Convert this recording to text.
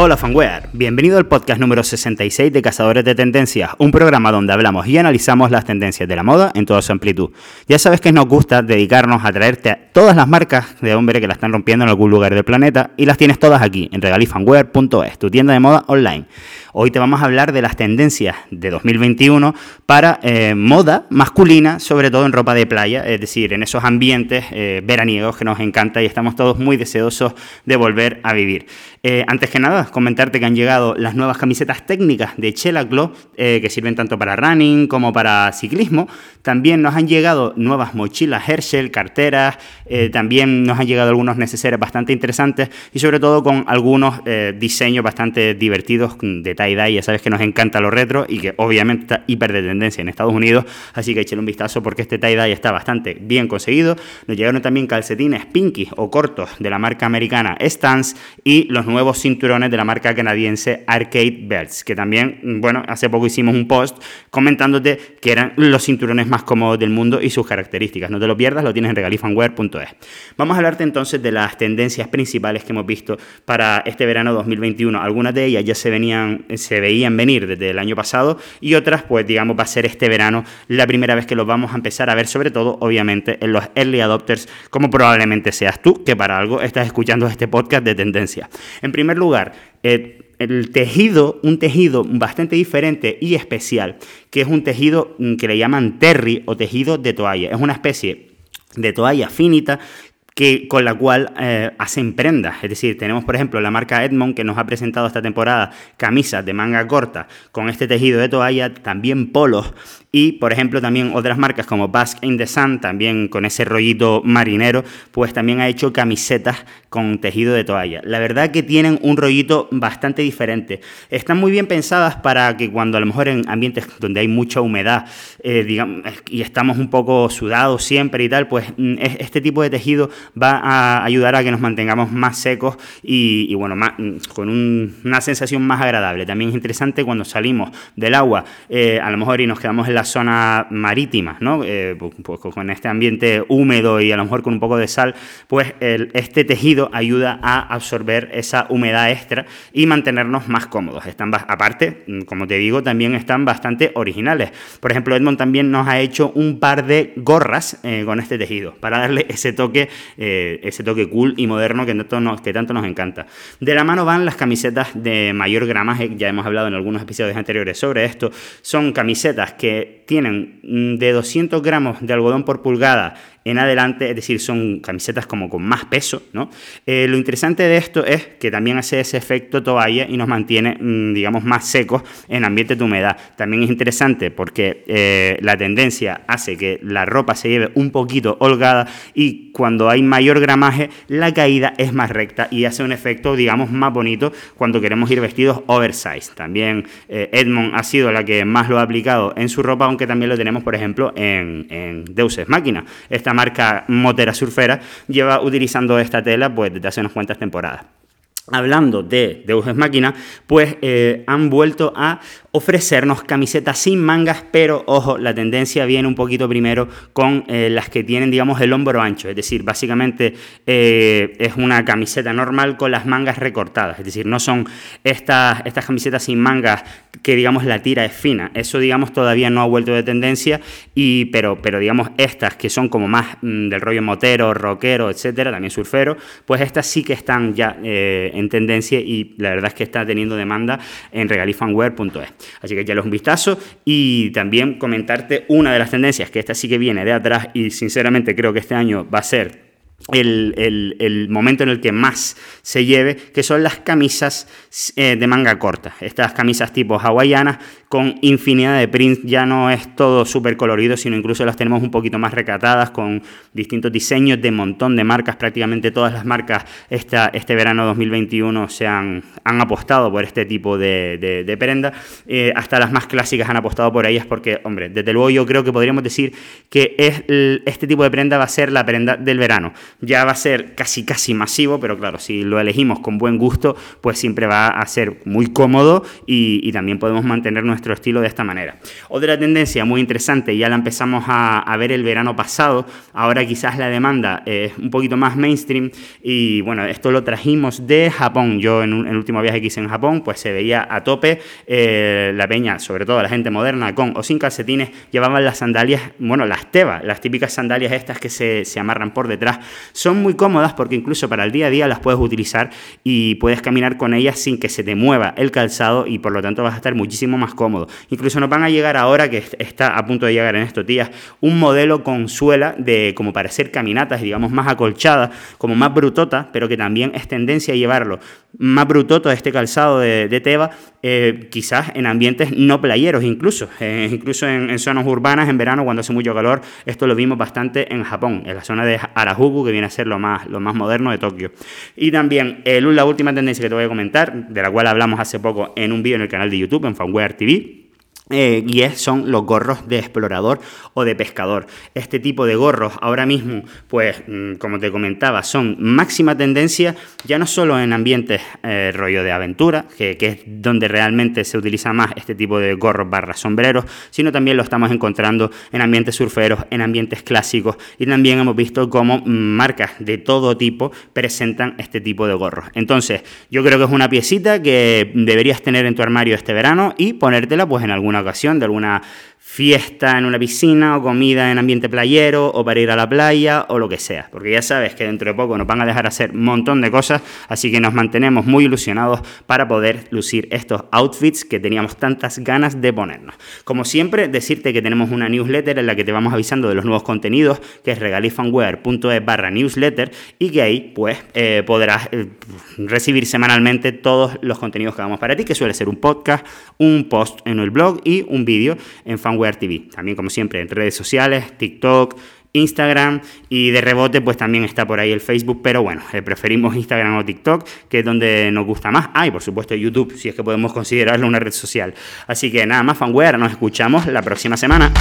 Hola fanware, bienvenido al podcast número 66 de Cazadores de Tendencias, un programa donde hablamos y analizamos las tendencias de la moda en toda su amplitud. Ya sabes que nos gusta dedicarnos a traerte a todas las marcas de hombre que la están rompiendo en algún lugar del planeta y las tienes todas aquí en regalifanwear.es, tu tienda de moda online. Hoy te vamos a hablar de las tendencias de 2021 para eh, moda masculina, sobre todo en ropa de playa, es decir, en esos ambientes eh, veraniegos que nos encanta y estamos todos muy deseosos de volver a vivir. Eh, antes que nada, comentarte que han llegado las nuevas camisetas técnicas de Chela Glow, que sirven tanto para running como para ciclismo. También nos han llegado nuevas mochilas Herschel, carteras, también nos han llegado algunos necesarios bastante interesantes y sobre todo con algunos diseños bastante divertidos de tie-dye, ya sabes que nos encanta lo retro y que obviamente está hiper de tendencia en Estados Unidos, así que échale un vistazo porque este tie-dye está bastante bien conseguido. Nos llegaron también calcetines pinky o cortos de la marca americana Stance y los nuevos cinturones la marca canadiense Arcade Belts, que también, bueno, hace poco hicimos un post comentándote que eran los cinturones más cómodos del mundo y sus características. No te lo pierdas, lo tienes en regalifanwear.es. Vamos a hablarte entonces de las tendencias principales que hemos visto para este verano 2021. Algunas de ellas ya se venían se veían venir desde el año pasado y otras, pues digamos, va a ser este verano la primera vez que los vamos a empezar a ver, sobre todo, obviamente, en los early adopters, como probablemente seas tú, que para algo estás escuchando este podcast de tendencia. En primer lugar, el tejido, un tejido bastante diferente y especial, que es un tejido mm, que le llaman terry o tejido de toalla. Es una especie de toalla finita que, con la cual eh, hacen prendas. Es decir, tenemos por ejemplo la marca Edmond que nos ha presentado esta temporada camisas de manga corta con este tejido de toalla, también polos y, por ejemplo, también otras marcas como Basque in the Sun, también con ese rollito marinero, pues también ha hecho camisetas con tejido de toalla. La verdad que tienen un rollito bastante diferente. Están muy bien pensadas para que cuando a lo mejor en ambientes donde hay mucha humedad eh, digamos, y estamos un poco sudados siempre y tal, pues mm, este tipo de tejido va a ayudar a que nos mantengamos más secos y, bueno, mm, con una sensación más agradable. También es interesante cuando salimos del agua, eh, a lo mejor y nos quedamos en la zona marítima, ¿no? Eh, pues, pues, con este ambiente húmedo y a lo mejor con un poco de sal, pues este tejido ayuda a absorber esa humedad extra y mantenernos más cómodos. Están, aparte, mm, como te digo, también están bastante originales. Por ejemplo, Edmond también nos ha hecho un par de gorras eh, con este tejido para darle ese toque, eh, ese toque cool y moderno que tanto, nos, que tanto nos encanta. De la mano van las camisetas de mayor gramaje, ya hemos hablado en algunos episodios anteriores sobre esto. Son camisetas que tienen mm, de 200 gramos de algodón por pulgada en adelante, es decir, son camisetas como con más peso, ¿no? Eh, lo interesante de esto es que también hace ese efecto toalla y nos mantiene, mm, digamos, más secos en ambiente de humedad. También es interesante porque eh, la tendencia hace que la ropa se lleve un poquito holgada y cuando hay mayor gramaje, la caída es más recta y hace un efecto, digamos, más bonito cuando queremos ir vestidos oversize. También eh, Edmond ha sido la que más lo ha aplicado en su ropa, aunque también lo tenemos, por ejemplo, en, en Deuces Máquina. Esta marca motera surfera, lleva utilizando esta tela pues desde hace unas cuantas temporadas hablando de Deus Máquina, pues eh, han vuelto a ofrecernos camisetas sin mangas, pero ojo, la tendencia viene un poquito primero con eh, las que tienen, digamos, el hombro ancho, es decir, básicamente eh, es una camiseta normal con las mangas recortadas, es decir, no son estas, estas camisetas sin mangas que, digamos, la tira es fina, eso, digamos, todavía no ha vuelto de tendencia, y, pero, pero digamos, estas que son como más mm, del rollo motero, rockero, etcétera, también surfero, pues estas sí que están ya en tendencia y la verdad es que está teniendo demanda en regalifanware.es. Así que los un vistazo y también comentarte una de las tendencias, que esta sí que viene de atrás y sinceramente creo que este año va a ser el, momento en el que más se lleve, que son las camisas eh, de manga corta. Estas camisas tipo hawaianas con infinidad de prints, ya no es todo súper colorido, sino incluso las tenemos un poquito más recatadas con distintos diseños de montón de marcas. Prácticamente todas las marcas esta, este verano 2021 se han, han apostado por este tipo de, de, prenda. Eh, hasta las más clásicas han apostado por ellas porque, hombre, desde luego yo creo que podríamos decir que es, este tipo de prenda va a ser la prenda del verano ya va a ser casi casi masivo, pero claro, si lo elegimos con buen gusto, pues siempre va a ser muy cómodo y, también podemos mantener nuestro estilo de esta manera. Otra tendencia muy interesante, ya la empezamos a, ver el verano pasado, ahora quizás la demanda es un poquito más mainstream y bueno, esto lo trajimos de Japón. Yo en, el último viaje que hice en Japón, pues se veía a tope eh, la peña, sobre todo la gente moderna, con o sin calcetines, llevaban las sandalias, bueno, las tebas, las típicas sandalias estas que se, se amarran por detrás. Son muy cómodas porque incluso para el día a día las puedes utilizar y puedes caminar con ellas sin que se te mueva el calzado y por lo tanto vas a estar muchísimo más cómodo. Incluso nos van a llegar ahora, que está a punto de llegar en estos días, un modelo con suela de como para hacer caminatas, digamos, más acolchada, como más brutota, pero que también es tendencia a llevarlo más brutoto este calzado de, Teba, eh, quizás en ambientes no playeros incluso, eh, incluso en, zonas urbanas en verano cuando hace mucho calor, esto lo vimos bastante en Japón, en la zona de Harajuku, que viene a ser lo más, lo más moderno de Tokio. Y también la última tendencia que te voy a comentar, de la cual hablamos hace poco en un vídeo en el canal de YouTube, en Fanware TV, eh, y es, son los gorros de explorador o de pescador. Este tipo de gorros ahora mismo, pues mm, como te comentaba, son máxima tendencia ya no solo en ambientes eh, rollo de aventura, que, es donde realmente se utiliza más este tipo de gorros barra sombreros, sino también lo estamos encontrando en ambientes surferos, en ambientes clásicos y también hemos visto cómo marcas de todo tipo presentan este tipo de gorros. Entonces, yo creo que es una piecita que deberías tener en tu armario este verano y ponértela pues en alguna ocasión, de alguna fiesta en una piscina o comida en ambiente playero o para ir a la playa o lo que sea. Porque ya sabes que dentro de poco nos van a dejar hacer un montón de cosas, así que nos mantenemos muy ilusionados para poder lucir estos outfits que teníamos tantas ganas de ponernos. Como siempre, decirte que tenemos una newsletter en la que te vamos avisando de los nuevos contenidos, que es regalifanwear.es barra newsletter y que ahí pues eh, podrás eh, recibir semanalmente todos los contenidos que hagamos para ti, que suele ser un podcast, un post en el blog y un vídeo en fan TV. También, como siempre, en redes sociales, TikTok, Instagram y de rebote pues también está por ahí el Facebook, pero bueno, eh, preferimos Instagram o TikTok, que es donde nos gusta más. Ah, y por supuesto YouTube, si es que podemos considerarlo una red social. Así que nada más, fanware, nos escuchamos la próxima semana.